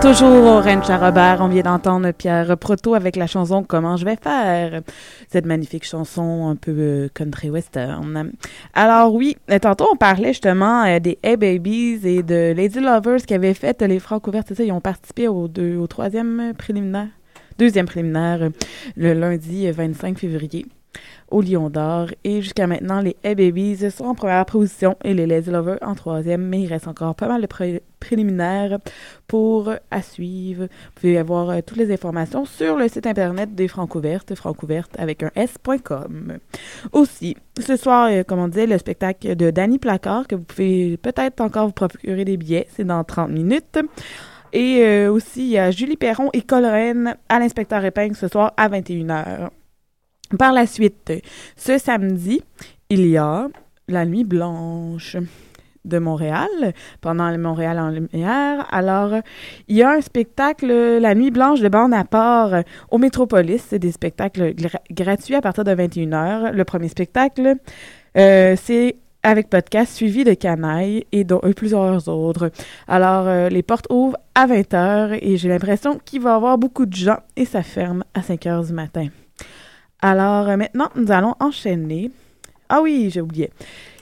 Toujours au Ranch Robert, on vient d'entendre Pierre Proto avec la chanson Comment je vais faire? Cette magnifique chanson un peu euh, country western. Alors oui, euh, tantôt on parlait justement euh, des Hey Babies et de Lady Lovers qui avaient fait les francs couverts. C'est ils ont participé au, deux, au troisième préliminaire, deuxième préliminaire le lundi euh, 25 février au Lion d'Or. Et jusqu'à maintenant, les Hey Babies sont en première position et les Lazy Lovers en troisième. Mais il reste encore pas mal de pré- préliminaires pour à suivre. Vous pouvez avoir euh, toutes les informations sur le site internet des Francouvertes, francouvertes avec un s.com. Aussi, ce soir, euh, comme on disait, le spectacle de Danny Placard, que vous pouvez peut-être encore vous procurer des billets. C'est dans 30 minutes. Et euh, aussi, il y a Julie Perron et Coleraine à l'inspecteur épingle ce soir à 21h. Par la suite, ce samedi, il y a la Nuit Blanche de Montréal, pendant le Montréal en lumière. Alors, il y a un spectacle, La Nuit Blanche de bande à part euh, au Métropolis. C'est des spectacles gra- gratuits à partir de 21h. Le premier spectacle, euh, c'est avec podcast suivi de Canaille et dont- et plusieurs autres. Alors, euh, les portes ouvrent à 20h et j'ai l'impression qu'il va y avoir beaucoup de gens et ça ferme à 5h du matin. Alors, euh, maintenant, nous allons enchaîner. Ah oui, j'ai oublié.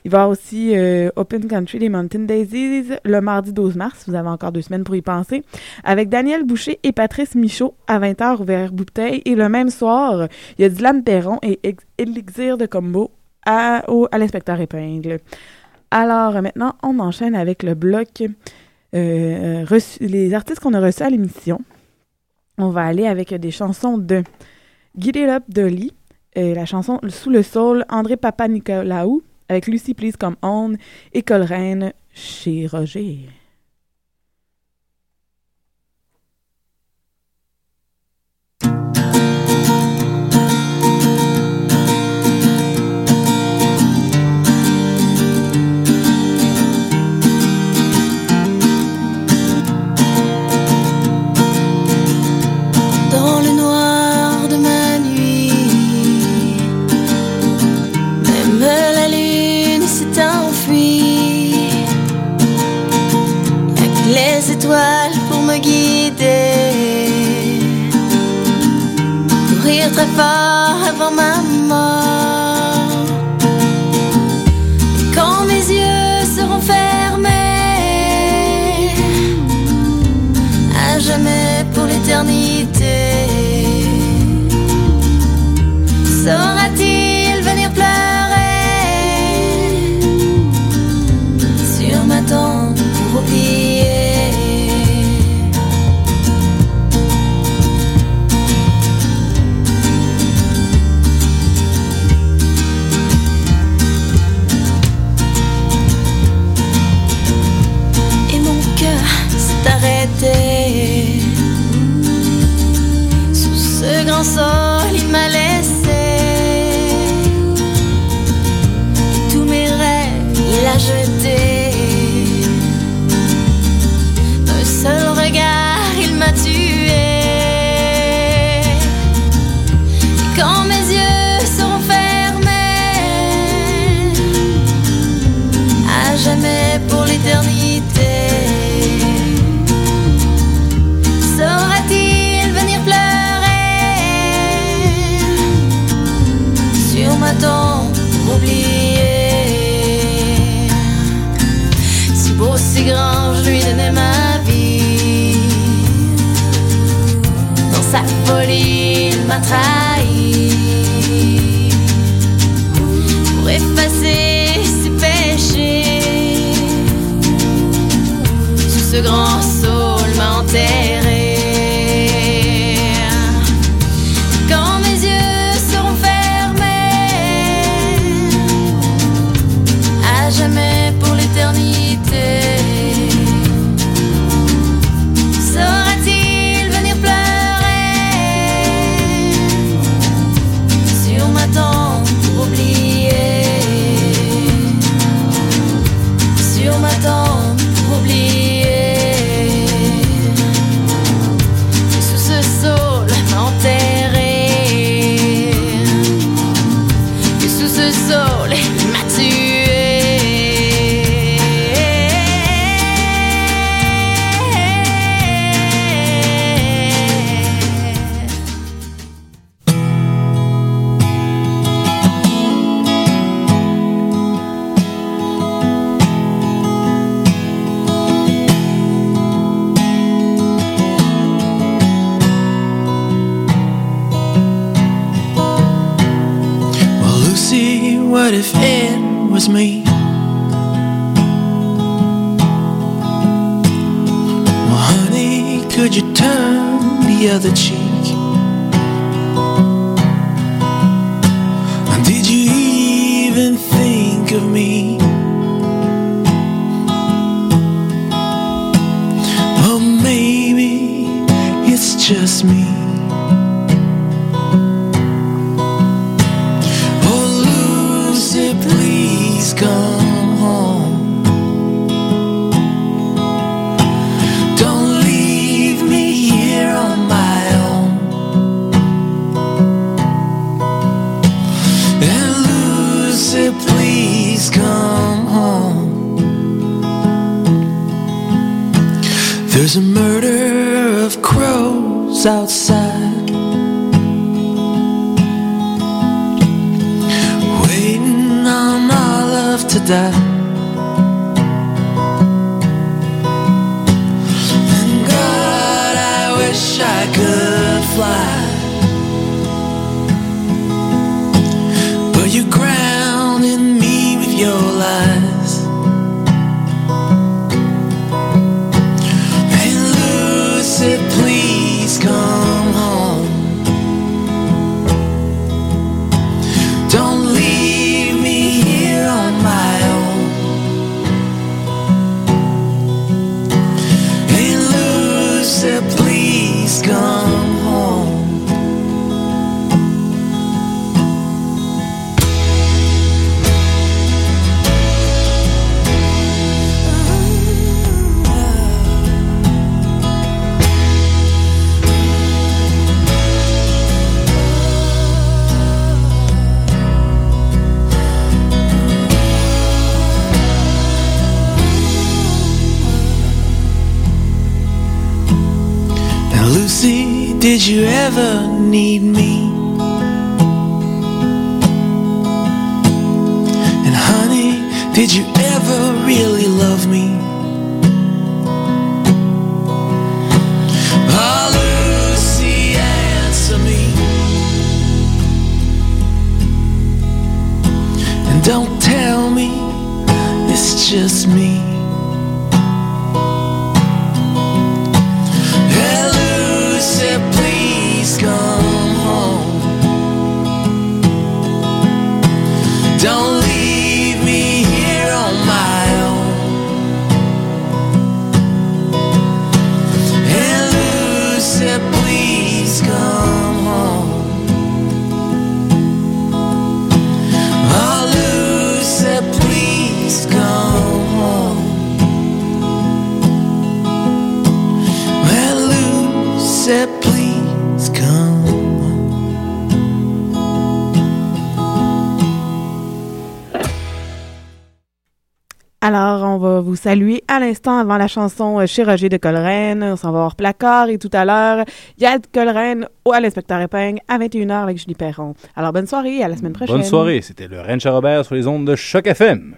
Il va y avoir aussi euh, Open Country des Mountain Daisies le mardi 12 mars. Vous avez encore deux semaines pour y penser. Avec Daniel Boucher et Patrice Michaud à 20h au Bouteille. Et le même soir, il y a Dylan Perron et Elixir de Combo à, l'inspecteur épingle. Alors, euh, maintenant, on enchaîne avec le bloc les artistes qu'on a reçus à l'émission. On va aller avec des chansons de Get It Up Dolly, euh, la chanson Sous le Sol, André Papa Nicolaou, avec Lucy Please Come On et Coleraine chez Roger. Did you ever really love me? Ah, Lucy, answer me. And don't tell me it's just me. saluer à l'instant avant la chanson euh, chez Roger de Coleraine. On s'en va voir placard et tout à l'heure, Yad Coleraine ou à l'inspecteur Épingle à 21h avec Julie Perron. Alors bonne soirée et à la semaine prochaine. Bonne soirée, c'était le Rancher Robert sur les ondes de Choc FM.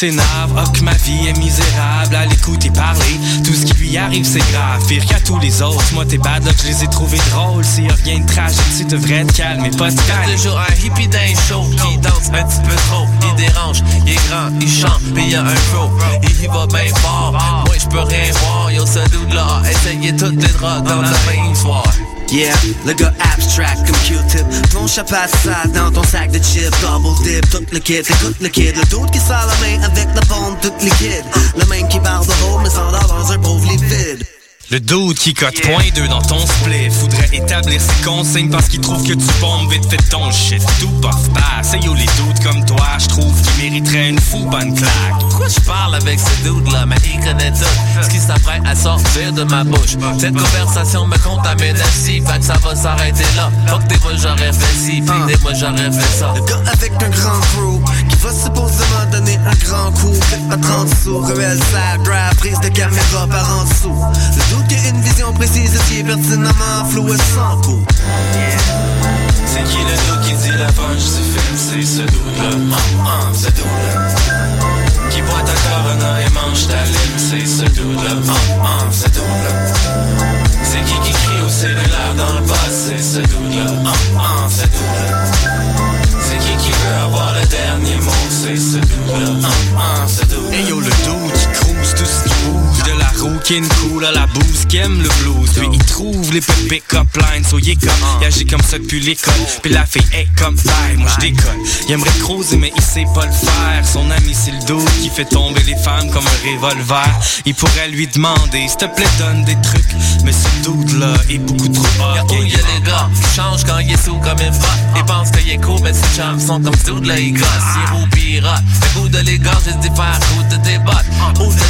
S'énerve, oh que ma vie est misérable À l'écouter parler, tout ce qui lui arrive c'est grave Pire qu'à tous les autres, moi tes bad luck je les ai trouvés drôles S'il y a rien de tragique, tu devrais te calmer, pas te calmer toujours un hippie d'un show qui danse un petit peu trop. Il dérange, il est grand, il chante, mais il y a un flow. Il y va bien fort. Moi, je peux rien voir. Yo, ce dude là a essayé toutes les drogues dans la même soir. Yeah, le gars abstract comme Q-tip. Plonge sa ça dans ton sac de chips. Double dip, tout le kid, écoute le kid. Le doute qui sort la main avec la bombe toute liquide. Le même qui barre de haut mais sans dans un pauvre vide Le doute qui cote point deux dans ton split. Faudrait établir ses consignes parce qu'il trouve que tu bombes vite. Fait ton shit Tout puff pass, hey yo les doutes comme toi Je trouve qu'ils mériteraient une fou bonne claque. Pourquoi je parle avec ce dude là, mais il connaît tout Ce qui s'apprête à sortir de ma bouche. Cette conversation me contamine ainsi. Fait que ça va s'arrêter là. Fuck des fois j'aurais fait ci, puis des fois j'aurais fait ça. Le gars avec un grand crew va supposément donner un grand coup. À 30 sous, ruelle side Prise de caméra par en dessous. Le doute qui a une vision précise qui est pertinemment floue et sans coup. C'est qui le doute qui dit la punch du film? C'est ce doute là, ah, ah, ce doute là Qui boit ta corona et mange ta lime? C'est ce doute là, ah, ce doute là C'est qui qui crie au cellulaire dans le bas? C'est ce doute là, ah, ce C'est qui qui veut avoir le dernier mot? C'est ce doute là, ah, ah, ce doute Hey yo le doute qui tout ce De la roue qui est cool à la bouse Qui aime le blues. Lui il trouve les pick-up lines So il est comme, il agit comme ça depuis l'école. Puis la fille est comme taille, moi je déconne Il aimerait creuser mais il sait pas le faire. Son ami c'est le doute qui fait tomber les femmes comme un revolver. Il pourrait lui demander, s'il te plaît donne des trucs. Mais ce doute là est beaucoup trop hot Il y a des gars qui changent quand il est sous comme une vote Il pense qu'il est cool mais ses chums sont comme dude là il gosse. Il roule rote Le goût de l'égorge il se diffère route de tes bottes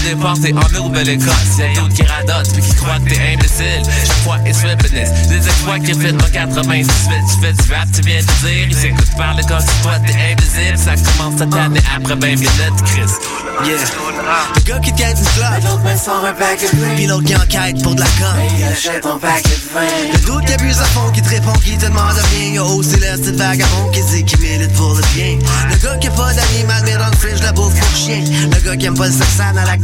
départ c'est en Nouvelle-Écosse Y'a d'autres qui radotent puis qui croient que t'es imbécile Chaque fois se répétissent Des exploits qui fait en 98 Tu fais du rap tu viens de dire. Ils s'écoutent parler comme si toi t'es invisible Ça commence à t'année après 20 minutes Chris. Yeah. Le gars qui te quête une clope L'autre main sort un paquet de Pis l'autre qui enquête pour de la com Il achète un paquet de vin. Le doute qui abuse à fond, qui te répond, qui te demande rien. Yo, c'est le style vagabond qui dit qu'il milite pour le bien. Le gars qui a pas d'animal mais dans le fridge la bouffe pour chien. Le gars qui aime pas le sexe sale à la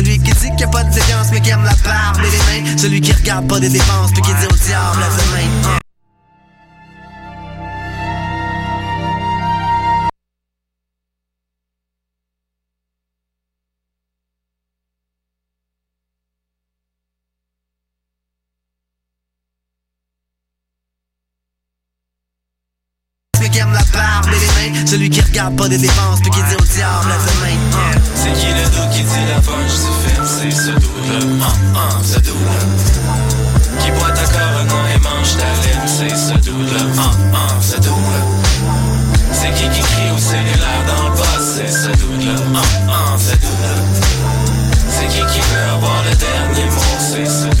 Celui qui dit qu'il a pas de défiance mais qui aime la barbe et les mains. Celui qui regarde pas des dépenses puis qui dit au diable lève les mains. Celui qui regarde pas des dépenses puis qui dit au diable les mains C'est qui le doute qui dit la punch du film C'est ce doute là, ah, ah, ce doute là Qui boit ta corona et mange ta lime C'est ce doute là, ah, ah, ce doute là C'est qui qui crie au cellulaire dans le bas C'est ce doute là, ah, ah, ce doute là C'est qui qui veut avoir le dernier mot C'est ce doute